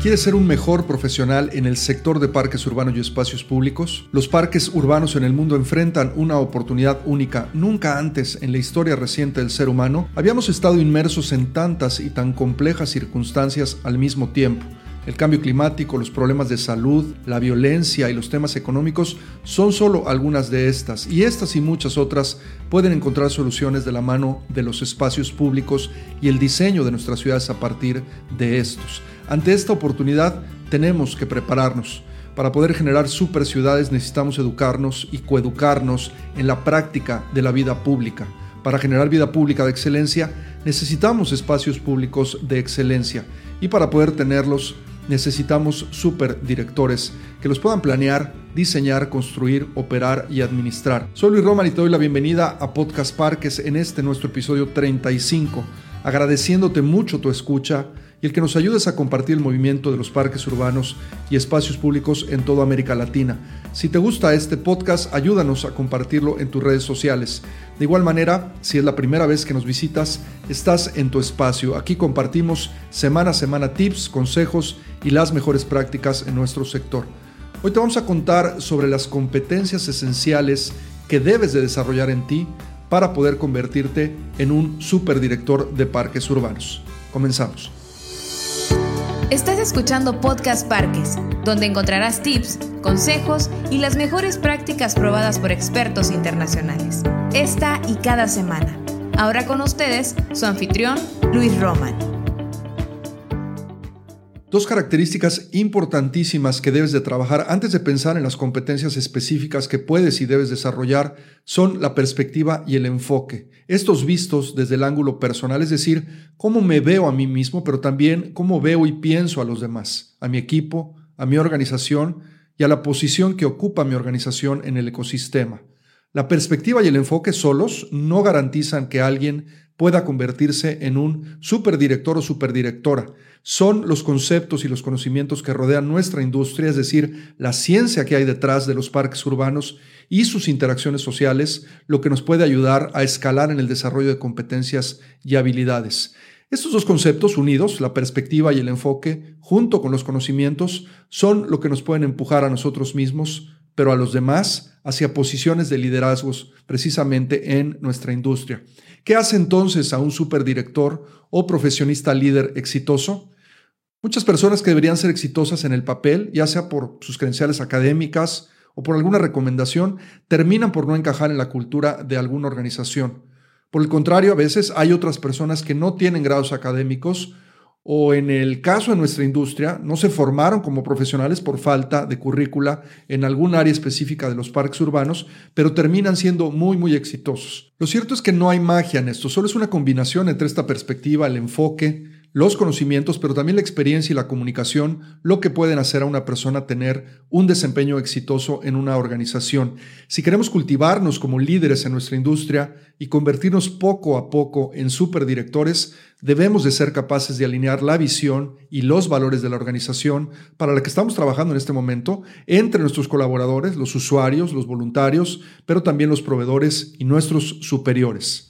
¿Quieres ser un mejor profesional en el sector de parques urbanos y espacios públicos? Los parques urbanos en el mundo enfrentan una oportunidad única. Nunca antes en la historia reciente del ser humano habíamos estado inmersos en tantas y tan complejas circunstancias al mismo tiempo. El cambio climático, los problemas de salud, la violencia y los temas económicos son solo algunas de estas, y estas y muchas otras pueden encontrar soluciones de la mano de los espacios públicos y el diseño de nuestras ciudades a partir de estos. Ante esta oportunidad tenemos que prepararnos. Para poder generar super ciudades necesitamos educarnos y coeducarnos en la práctica de la vida pública. Para generar vida pública de excelencia necesitamos espacios públicos de excelencia y para poder tenerlos necesitamos superdirectores que los puedan planear, diseñar, construir, operar y administrar. Soy Luis Roman y te doy la bienvenida a Podcast Parques en este nuestro episodio 35, agradeciéndote mucho tu escucha y el que nos ayudes a compartir el movimiento de los parques urbanos y espacios públicos en toda América Latina. Si te gusta este podcast, ayúdanos a compartirlo en tus redes sociales. De igual manera, si es la primera vez que nos visitas, estás en tu espacio. Aquí compartimos semana a semana tips, consejos y las mejores prácticas en nuestro sector. Hoy te vamos a contar sobre las competencias esenciales que debes de desarrollar en ti para poder convertirte en un superdirector de parques urbanos. Comenzamos. Estás escuchando Podcast Parques, donde encontrarás tips, consejos y las mejores prácticas probadas por expertos internacionales. Esta y cada semana. Ahora con ustedes, su anfitrión, Luis Roman. Dos características importantísimas que debes de trabajar antes de pensar en las competencias específicas que puedes y debes desarrollar son la perspectiva y el enfoque. Estos vistos desde el ángulo personal, es decir, cómo me veo a mí mismo, pero también cómo veo y pienso a los demás, a mi equipo, a mi organización y a la posición que ocupa mi organización en el ecosistema. La perspectiva y el enfoque solos no garantizan que alguien pueda convertirse en un superdirector o superdirectora. Son los conceptos y los conocimientos que rodean nuestra industria, es decir, la ciencia que hay detrás de los parques urbanos y sus interacciones sociales, lo que nos puede ayudar a escalar en el desarrollo de competencias y habilidades. Estos dos conceptos unidos, la perspectiva y el enfoque, junto con los conocimientos, son lo que nos pueden empujar a nosotros mismos pero a los demás hacia posiciones de liderazgos precisamente en nuestra industria. ¿Qué hace entonces a un superdirector o profesionista líder exitoso? Muchas personas que deberían ser exitosas en el papel, ya sea por sus credenciales académicas o por alguna recomendación, terminan por no encajar en la cultura de alguna organización. Por el contrario, a veces hay otras personas que no tienen grados académicos o en el caso de nuestra industria, no se formaron como profesionales por falta de currícula en algún área específica de los parques urbanos, pero terminan siendo muy, muy exitosos. Lo cierto es que no hay magia en esto, solo es una combinación entre esta perspectiva, el enfoque, los conocimientos, pero también la experiencia y la comunicación, lo que pueden hacer a una persona tener un desempeño exitoso en una organización. Si queremos cultivarnos como líderes en nuestra industria y convertirnos poco a poco en superdirectores, debemos de ser capaces de alinear la visión y los valores de la organización para la que estamos trabajando en este momento entre nuestros colaboradores, los usuarios, los voluntarios, pero también los proveedores y nuestros superiores.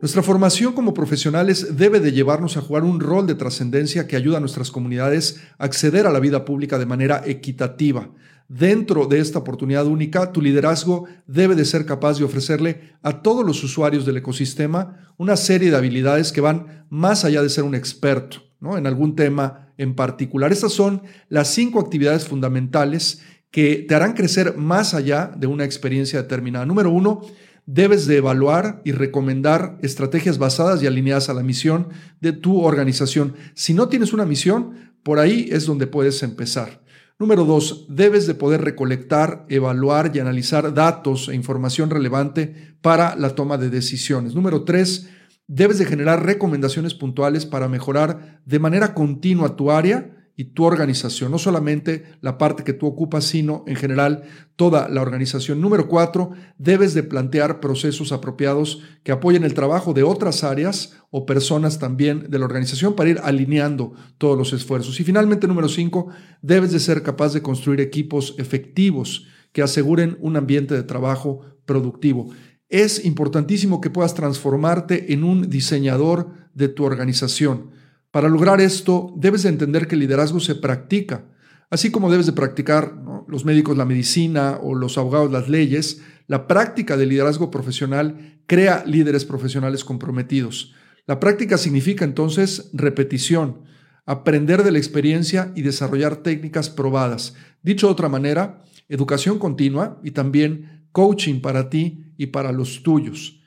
Nuestra formación como profesionales debe de llevarnos a jugar un rol de trascendencia que ayuda a nuestras comunidades a acceder a la vida pública de manera equitativa. Dentro de esta oportunidad única, tu liderazgo debe de ser capaz de ofrecerle a todos los usuarios del ecosistema una serie de habilidades que van más allá de ser un experto ¿no? en algún tema en particular. Estas son las cinco actividades fundamentales que te harán crecer más allá de una experiencia determinada. Número uno, debes de evaluar y recomendar estrategias basadas y alineadas a la misión de tu organización. Si no tienes una misión, por ahí es donde puedes empezar. Número dos, debes de poder recolectar, evaluar y analizar datos e información relevante para la toma de decisiones. Número tres, debes de generar recomendaciones puntuales para mejorar de manera continua tu área y tu organización, no solamente la parte que tú ocupas, sino en general toda la organización. Número cuatro, debes de plantear procesos apropiados que apoyen el trabajo de otras áreas o personas también de la organización para ir alineando todos los esfuerzos. Y finalmente, número cinco, debes de ser capaz de construir equipos efectivos que aseguren un ambiente de trabajo productivo. Es importantísimo que puedas transformarte en un diseñador de tu organización Para lograr esto, debes de entender que el liderazgo se practica, así como debes de practicar los médicos la medicina o los abogados las leyes. La práctica del liderazgo profesional crea líderes profesionales comprometidos. La práctica significa entonces repetición, aprender de la experiencia y desarrollar técnicas probadas. Dicho de otra manera, educación continua y también coaching para ti y para los tuyos.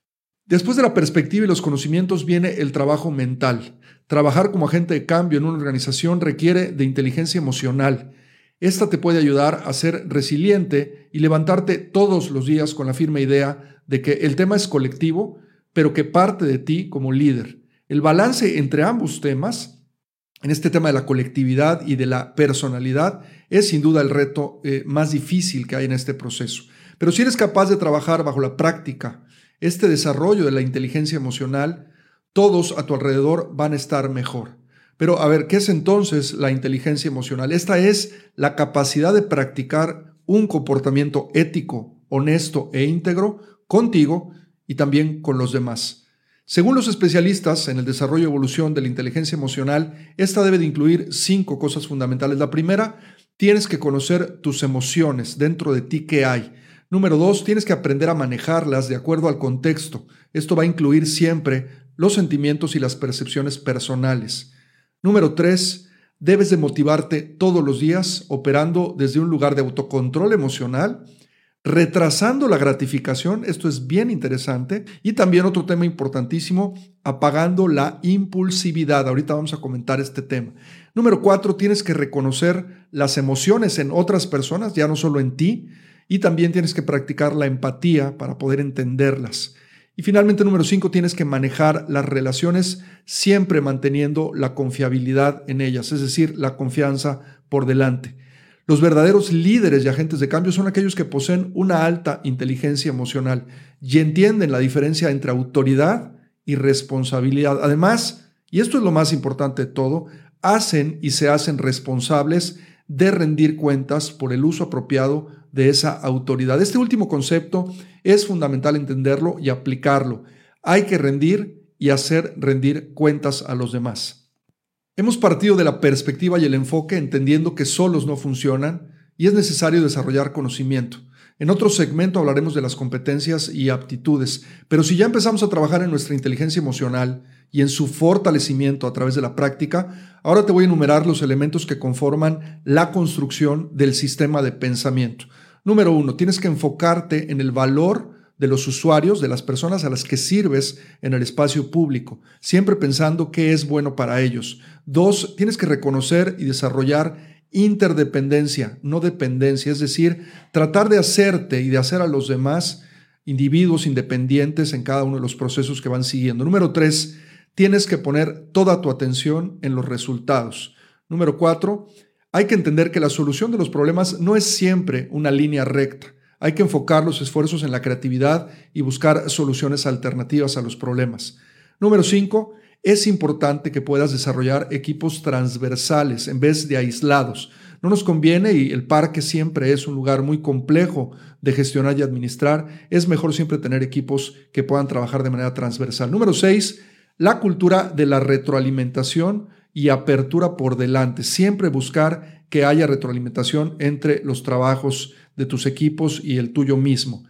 Después de la perspectiva y los conocimientos viene el trabajo mental. Trabajar como agente de cambio en una organización requiere de inteligencia emocional. Esta te puede ayudar a ser resiliente y levantarte todos los días con la firme idea de que el tema es colectivo, pero que parte de ti como líder. El balance entre ambos temas, en este tema de la colectividad y de la personalidad, es sin duda el reto eh, más difícil que hay en este proceso. Pero si eres capaz de trabajar bajo la práctica, este desarrollo de la inteligencia emocional, todos a tu alrededor van a estar mejor. Pero a ver, ¿qué es entonces la inteligencia emocional? Esta es la capacidad de practicar un comportamiento ético, honesto e íntegro contigo y también con los demás. Según los especialistas en el desarrollo y evolución de la inteligencia emocional, esta debe de incluir cinco cosas fundamentales. La primera, tienes que conocer tus emociones dentro de ti que hay. Número dos, tienes que aprender a manejarlas de acuerdo al contexto. Esto va a incluir siempre los sentimientos y las percepciones personales. Número tres, debes de motivarte todos los días operando desde un lugar de autocontrol emocional, retrasando la gratificación, esto es bien interesante, y también otro tema importantísimo, apagando la impulsividad. Ahorita vamos a comentar este tema. Número cuatro, tienes que reconocer las emociones en otras personas, ya no solo en ti, y también tienes que practicar la empatía para poder entenderlas. Y finalmente, número cinco, tienes que manejar las relaciones siempre manteniendo la confiabilidad en ellas, es decir, la confianza por delante. Los verdaderos líderes y agentes de cambio son aquellos que poseen una alta inteligencia emocional y entienden la diferencia entre autoridad y responsabilidad. Además, y esto es lo más importante de todo, hacen y se hacen responsables de rendir cuentas por el uso apropiado de esa autoridad. Este último concepto es fundamental entenderlo y aplicarlo. Hay que rendir y hacer rendir cuentas a los demás. Hemos partido de la perspectiva y el enfoque entendiendo que solos no funcionan y es necesario desarrollar conocimiento. En otro segmento hablaremos de las competencias y aptitudes, pero si ya empezamos a trabajar en nuestra inteligencia emocional y en su fortalecimiento a través de la práctica, ahora te voy a enumerar los elementos que conforman la construcción del sistema de pensamiento. Número uno, tienes que enfocarte en el valor de los usuarios, de las personas a las que sirves en el espacio público, siempre pensando qué es bueno para ellos. Dos, tienes que reconocer y desarrollar interdependencia, no dependencia, es decir, tratar de hacerte y de hacer a los demás individuos independientes en cada uno de los procesos que van siguiendo. Número tres, tienes que poner toda tu atención en los resultados. Número cuatro, hay que entender que la solución de los problemas no es siempre una línea recta. Hay que enfocar los esfuerzos en la creatividad y buscar soluciones alternativas a los problemas. Número cinco, es importante que puedas desarrollar equipos transversales en vez de aislados. No nos conviene y el parque siempre es un lugar muy complejo de gestionar y administrar. Es mejor siempre tener equipos que puedan trabajar de manera transversal. Número seis, la cultura de la retroalimentación y apertura por delante. Siempre buscar que haya retroalimentación entre los trabajos de tus equipos y el tuyo mismo.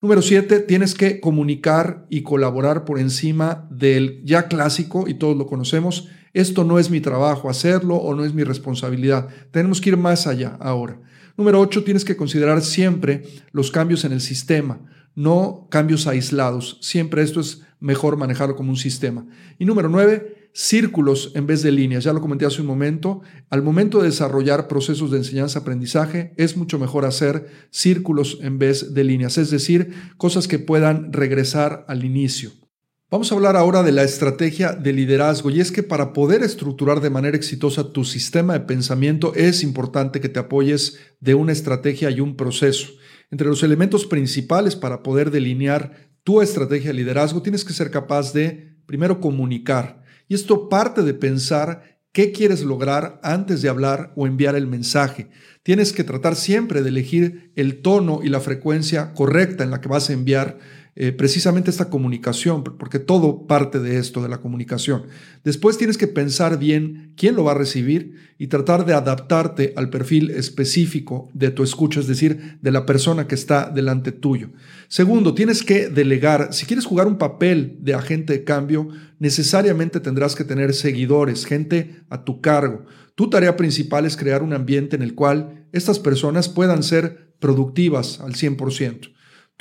Número siete, tienes que comunicar y colaborar por encima del ya clásico, y todos lo conocemos, esto no es mi trabajo hacerlo o no es mi responsabilidad. Tenemos que ir más allá ahora. Número ocho, tienes que considerar siempre los cambios en el sistema, no cambios aislados. Siempre esto es mejor manejarlo como un sistema. Y número nueve, círculos en vez de líneas. Ya lo comenté hace un momento. Al momento de desarrollar procesos de enseñanza-aprendizaje, es mucho mejor hacer círculos en vez de líneas, es decir, cosas que puedan regresar al inicio. Vamos a hablar ahora de la estrategia de liderazgo y es que para poder estructurar de manera exitosa tu sistema de pensamiento es importante que te apoyes de una estrategia y un proceso. Entre los elementos principales para poder delinear tu estrategia de liderazgo tienes que ser capaz de, primero, comunicar. Y esto parte de pensar qué quieres lograr antes de hablar o enviar el mensaje. Tienes que tratar siempre de elegir el tono y la frecuencia correcta en la que vas a enviar eh, precisamente esta comunicación, porque todo parte de esto, de la comunicación. Después tienes que pensar bien quién lo va a recibir y tratar de adaptarte al perfil específico de tu escucha, es decir, de la persona que está delante tuyo. Segundo, tienes que delegar. Si quieres jugar un papel de agente de cambio, necesariamente tendrás que tener seguidores, gente a tu cargo. Tu tarea principal es crear un ambiente en el cual estas personas puedan ser productivas al 100%.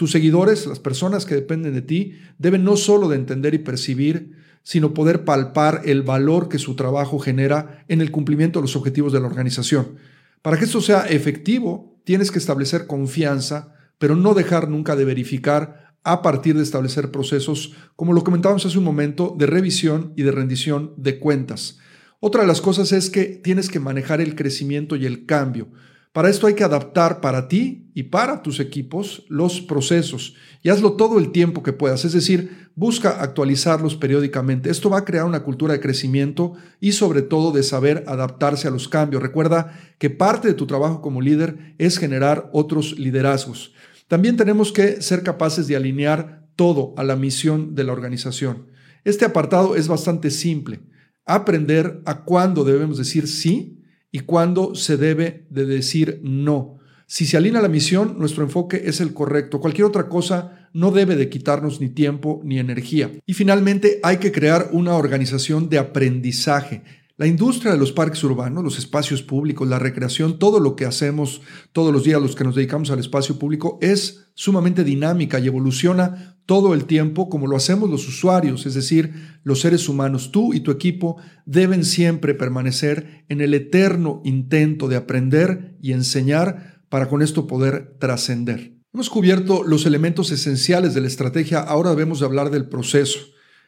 Tus seguidores, las personas que dependen de ti, deben no solo de entender y percibir, sino poder palpar el valor que su trabajo genera en el cumplimiento de los objetivos de la organización. Para que esto sea efectivo, tienes que establecer confianza, pero no dejar nunca de verificar a partir de establecer procesos, como lo comentábamos hace un momento, de revisión y de rendición de cuentas. Otra de las cosas es que tienes que manejar el crecimiento y el cambio. Para esto hay que adaptar para ti y para tus equipos los procesos y hazlo todo el tiempo que puedas, es decir, busca actualizarlos periódicamente. Esto va a crear una cultura de crecimiento y sobre todo de saber adaptarse a los cambios. Recuerda que parte de tu trabajo como líder es generar otros liderazgos. También tenemos que ser capaces de alinear todo a la misión de la organización. Este apartado es bastante simple. Aprender a cuándo debemos decir sí y cuándo se debe de decir no. Si se alinea la misión, nuestro enfoque es el correcto. Cualquier otra cosa no debe de quitarnos ni tiempo ni energía. Y finalmente hay que crear una organización de aprendizaje. La industria de los parques urbanos, los espacios públicos, la recreación, todo lo que hacemos todos los días, los que nos dedicamos al espacio público, es sumamente dinámica y evoluciona todo el tiempo como lo hacemos los usuarios, es decir, los seres humanos. Tú y tu equipo deben siempre permanecer en el eterno intento de aprender y enseñar para con esto poder trascender. Hemos cubierto los elementos esenciales de la estrategia, ahora debemos hablar del proceso.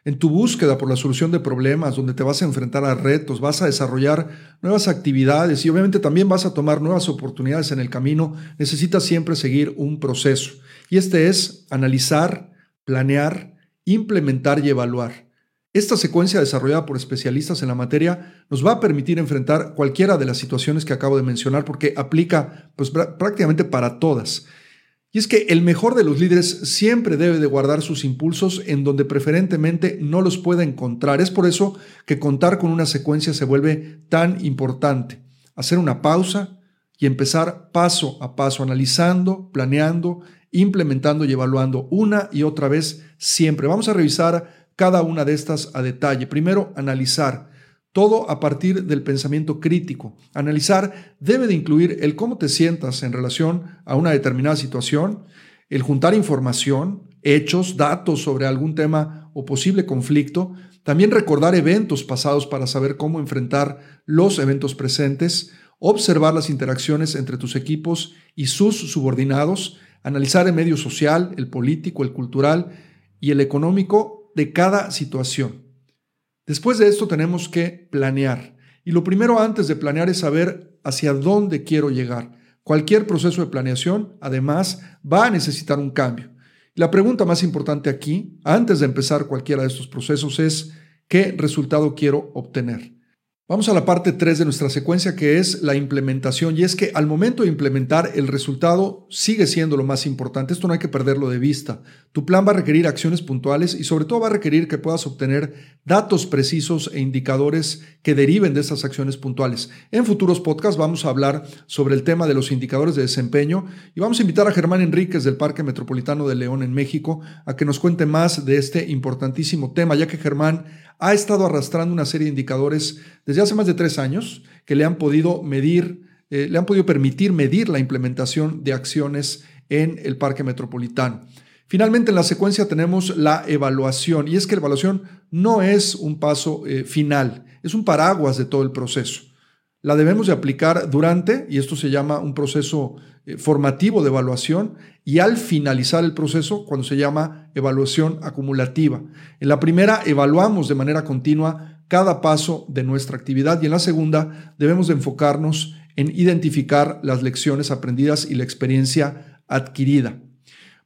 En tu búsqueda por la solución de problemas, donde te vas a enfrentar a retos, vas a desarrollar nuevas actividades y obviamente también vas a tomar nuevas oportunidades en el camino, necesitas siempre seguir un proceso. Y este es analizar, planear, implementar y evaluar. Esta secuencia desarrollada por especialistas en la materia nos va a permitir enfrentar cualquiera de las situaciones que acabo de mencionar porque aplica pues, prácticamente para todas. Y es que el mejor de los líderes siempre debe de guardar sus impulsos en donde preferentemente no los pueda encontrar. Es por eso que contar con una secuencia se vuelve tan importante. Hacer una pausa y empezar paso a paso, analizando, planeando, implementando y evaluando una y otra vez siempre. Vamos a revisar cada una de estas a detalle. Primero, analizar. Todo a partir del pensamiento crítico. Analizar debe de incluir el cómo te sientas en relación a una determinada situación, el juntar información, hechos, datos sobre algún tema o posible conflicto, también recordar eventos pasados para saber cómo enfrentar los eventos presentes, observar las interacciones entre tus equipos y sus subordinados, analizar el medio social, el político, el cultural y el económico de cada situación. Después de esto tenemos que planear. Y lo primero antes de planear es saber hacia dónde quiero llegar. Cualquier proceso de planeación, además, va a necesitar un cambio. La pregunta más importante aquí, antes de empezar cualquiera de estos procesos, es ¿qué resultado quiero obtener? Vamos a la parte 3 de nuestra secuencia que es la implementación y es que al momento de implementar el resultado sigue siendo lo más importante, esto no hay que perderlo de vista. Tu plan va a requerir acciones puntuales y sobre todo va a requerir que puedas obtener datos precisos e indicadores que deriven de esas acciones puntuales. En futuros podcasts vamos a hablar sobre el tema de los indicadores de desempeño y vamos a invitar a Germán Enríquez del Parque Metropolitano de León en México a que nos cuente más de este importantísimo tema, ya que Germán ha estado arrastrando una serie de indicadores desde hace más de tres años que le han podido medir, eh, le han podido permitir medir la implementación de acciones en el parque metropolitano. Finalmente, en la secuencia tenemos la evaluación, y es que la evaluación no es un paso eh, final, es un paraguas de todo el proceso. La debemos de aplicar durante, y esto se llama un proceso eh, formativo de evaluación, y al finalizar el proceso, cuando se llama evaluación acumulativa. En la primera, evaluamos de manera continua cada paso de nuestra actividad y en la segunda, debemos de enfocarnos en identificar las lecciones aprendidas y la experiencia adquirida.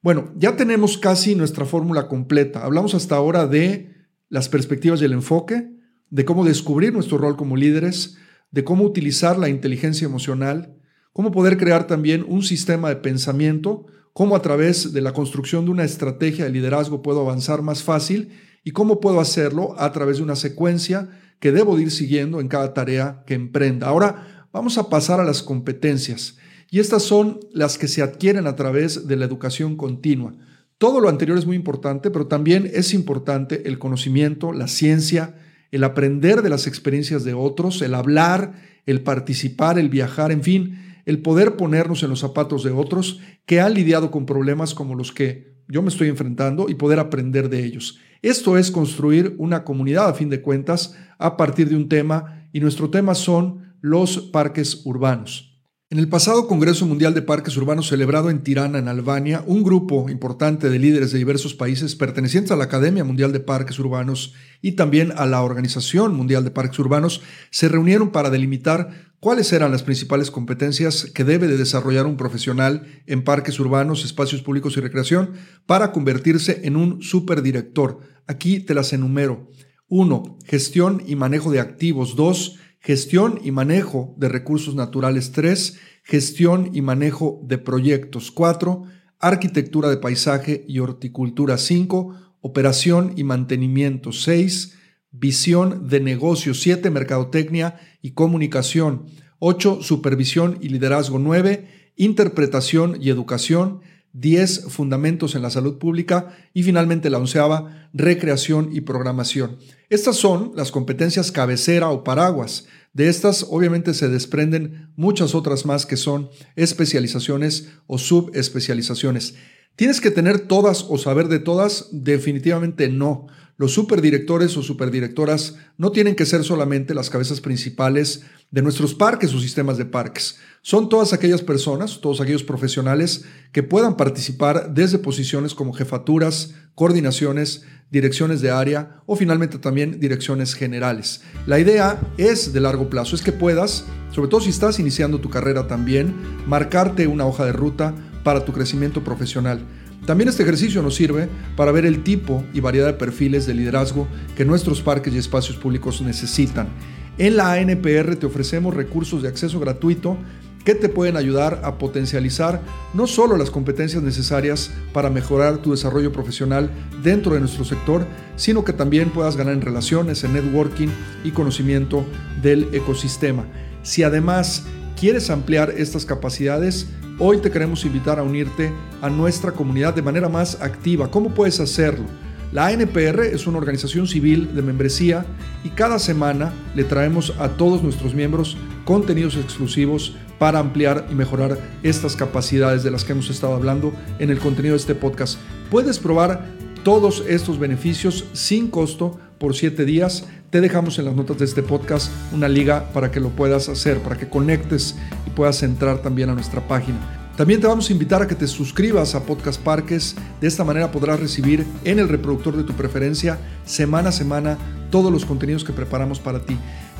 Bueno, ya tenemos casi nuestra fórmula completa. Hablamos hasta ahora de las perspectivas y el enfoque, de cómo descubrir nuestro rol como líderes, de cómo utilizar la inteligencia emocional, cómo poder crear también un sistema de pensamiento cómo a través de la construcción de una estrategia de liderazgo puedo avanzar más fácil y cómo puedo hacerlo a través de una secuencia que debo ir siguiendo en cada tarea que emprenda. Ahora vamos a pasar a las competencias y estas son las que se adquieren a través de la educación continua. Todo lo anterior es muy importante, pero también es importante el conocimiento, la ciencia, el aprender de las experiencias de otros, el hablar, el participar, el viajar, en fin, el poder ponernos en los zapatos de otros que han lidiado con problemas como los que yo me estoy enfrentando y poder aprender de ellos. Esto es construir una comunidad a fin de cuentas a partir de un tema y nuestro tema son los parques urbanos. En el pasado Congreso Mundial de Parques Urbanos celebrado en Tirana, en Albania, un grupo importante de líderes de diversos países pertenecientes a la Academia Mundial de Parques Urbanos y también a la Organización Mundial de Parques Urbanos se reunieron para delimitar cuáles eran las principales competencias que debe de desarrollar un profesional en parques urbanos, espacios públicos y recreación para convertirse en un superdirector. Aquí te las enumero. 1. Gestión y manejo de activos. 2 Gestión y manejo de recursos naturales. 3, gestión y manejo de proyectos. 4, arquitectura de paisaje y horticultura. 5, operación y mantenimiento. 6, visión de negocio. 7, mercadotecnia y comunicación. 8, supervisión y liderazgo. 9, interpretación y educación. 10 fundamentos en la salud pública. Y finalmente la onceava, recreación y programación. Estas son las competencias cabecera o paraguas. De estas obviamente se desprenden muchas otras más que son especializaciones o subespecializaciones. ¿Tienes que tener todas o saber de todas? Definitivamente no. Los superdirectores o superdirectoras no tienen que ser solamente las cabezas principales de nuestros parques o sistemas de parques. Son todas aquellas personas, todos aquellos profesionales que puedan participar desde posiciones como jefaturas, coordinaciones, direcciones de área o finalmente también direcciones generales. La idea es de largo plazo, es que puedas, sobre todo si estás iniciando tu carrera también, marcarte una hoja de ruta para tu crecimiento profesional. También este ejercicio nos sirve para ver el tipo y variedad de perfiles de liderazgo que nuestros parques y espacios públicos necesitan. En la ANPR te ofrecemos recursos de acceso gratuito que te pueden ayudar a potencializar no solo las competencias necesarias para mejorar tu desarrollo profesional dentro de nuestro sector, sino que también puedas ganar en relaciones, en networking y conocimiento del ecosistema. Si además quieres ampliar estas capacidades, Hoy te queremos invitar a unirte a nuestra comunidad de manera más activa. ¿Cómo puedes hacerlo? La ANPR es una organización civil de membresía y cada semana le traemos a todos nuestros miembros contenidos exclusivos para ampliar y mejorar estas capacidades de las que hemos estado hablando en el contenido de este podcast. Puedes probar todos estos beneficios sin costo por 7 días. Te dejamos en las notas de este podcast una liga para que lo puedas hacer, para que conectes y puedas entrar también a nuestra página. También te vamos a invitar a que te suscribas a Podcast Parques. De esta manera podrás recibir en el reproductor de tu preferencia semana a semana todos los contenidos que preparamos para ti.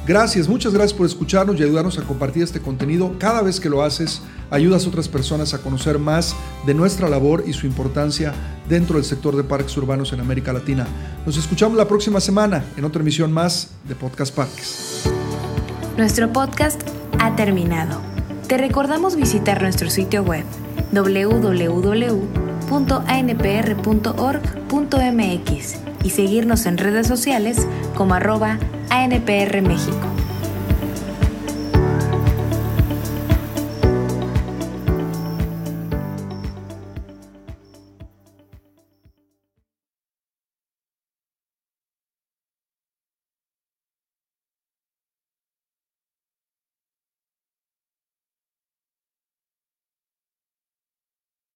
Gracias, muchas gracias por escucharnos y ayudarnos a compartir este contenido. Cada vez que lo haces, ayudas a otras personas a conocer más de nuestra labor y su importancia dentro del sector de parques urbanos en América Latina. Nos escuchamos la próxima semana en otra emisión más de Podcast Parques. Nuestro podcast ha terminado. Te recordamos visitar nuestro sitio web www.anpr.org.mx y seguirnos en redes sociales como arroba ANPR México.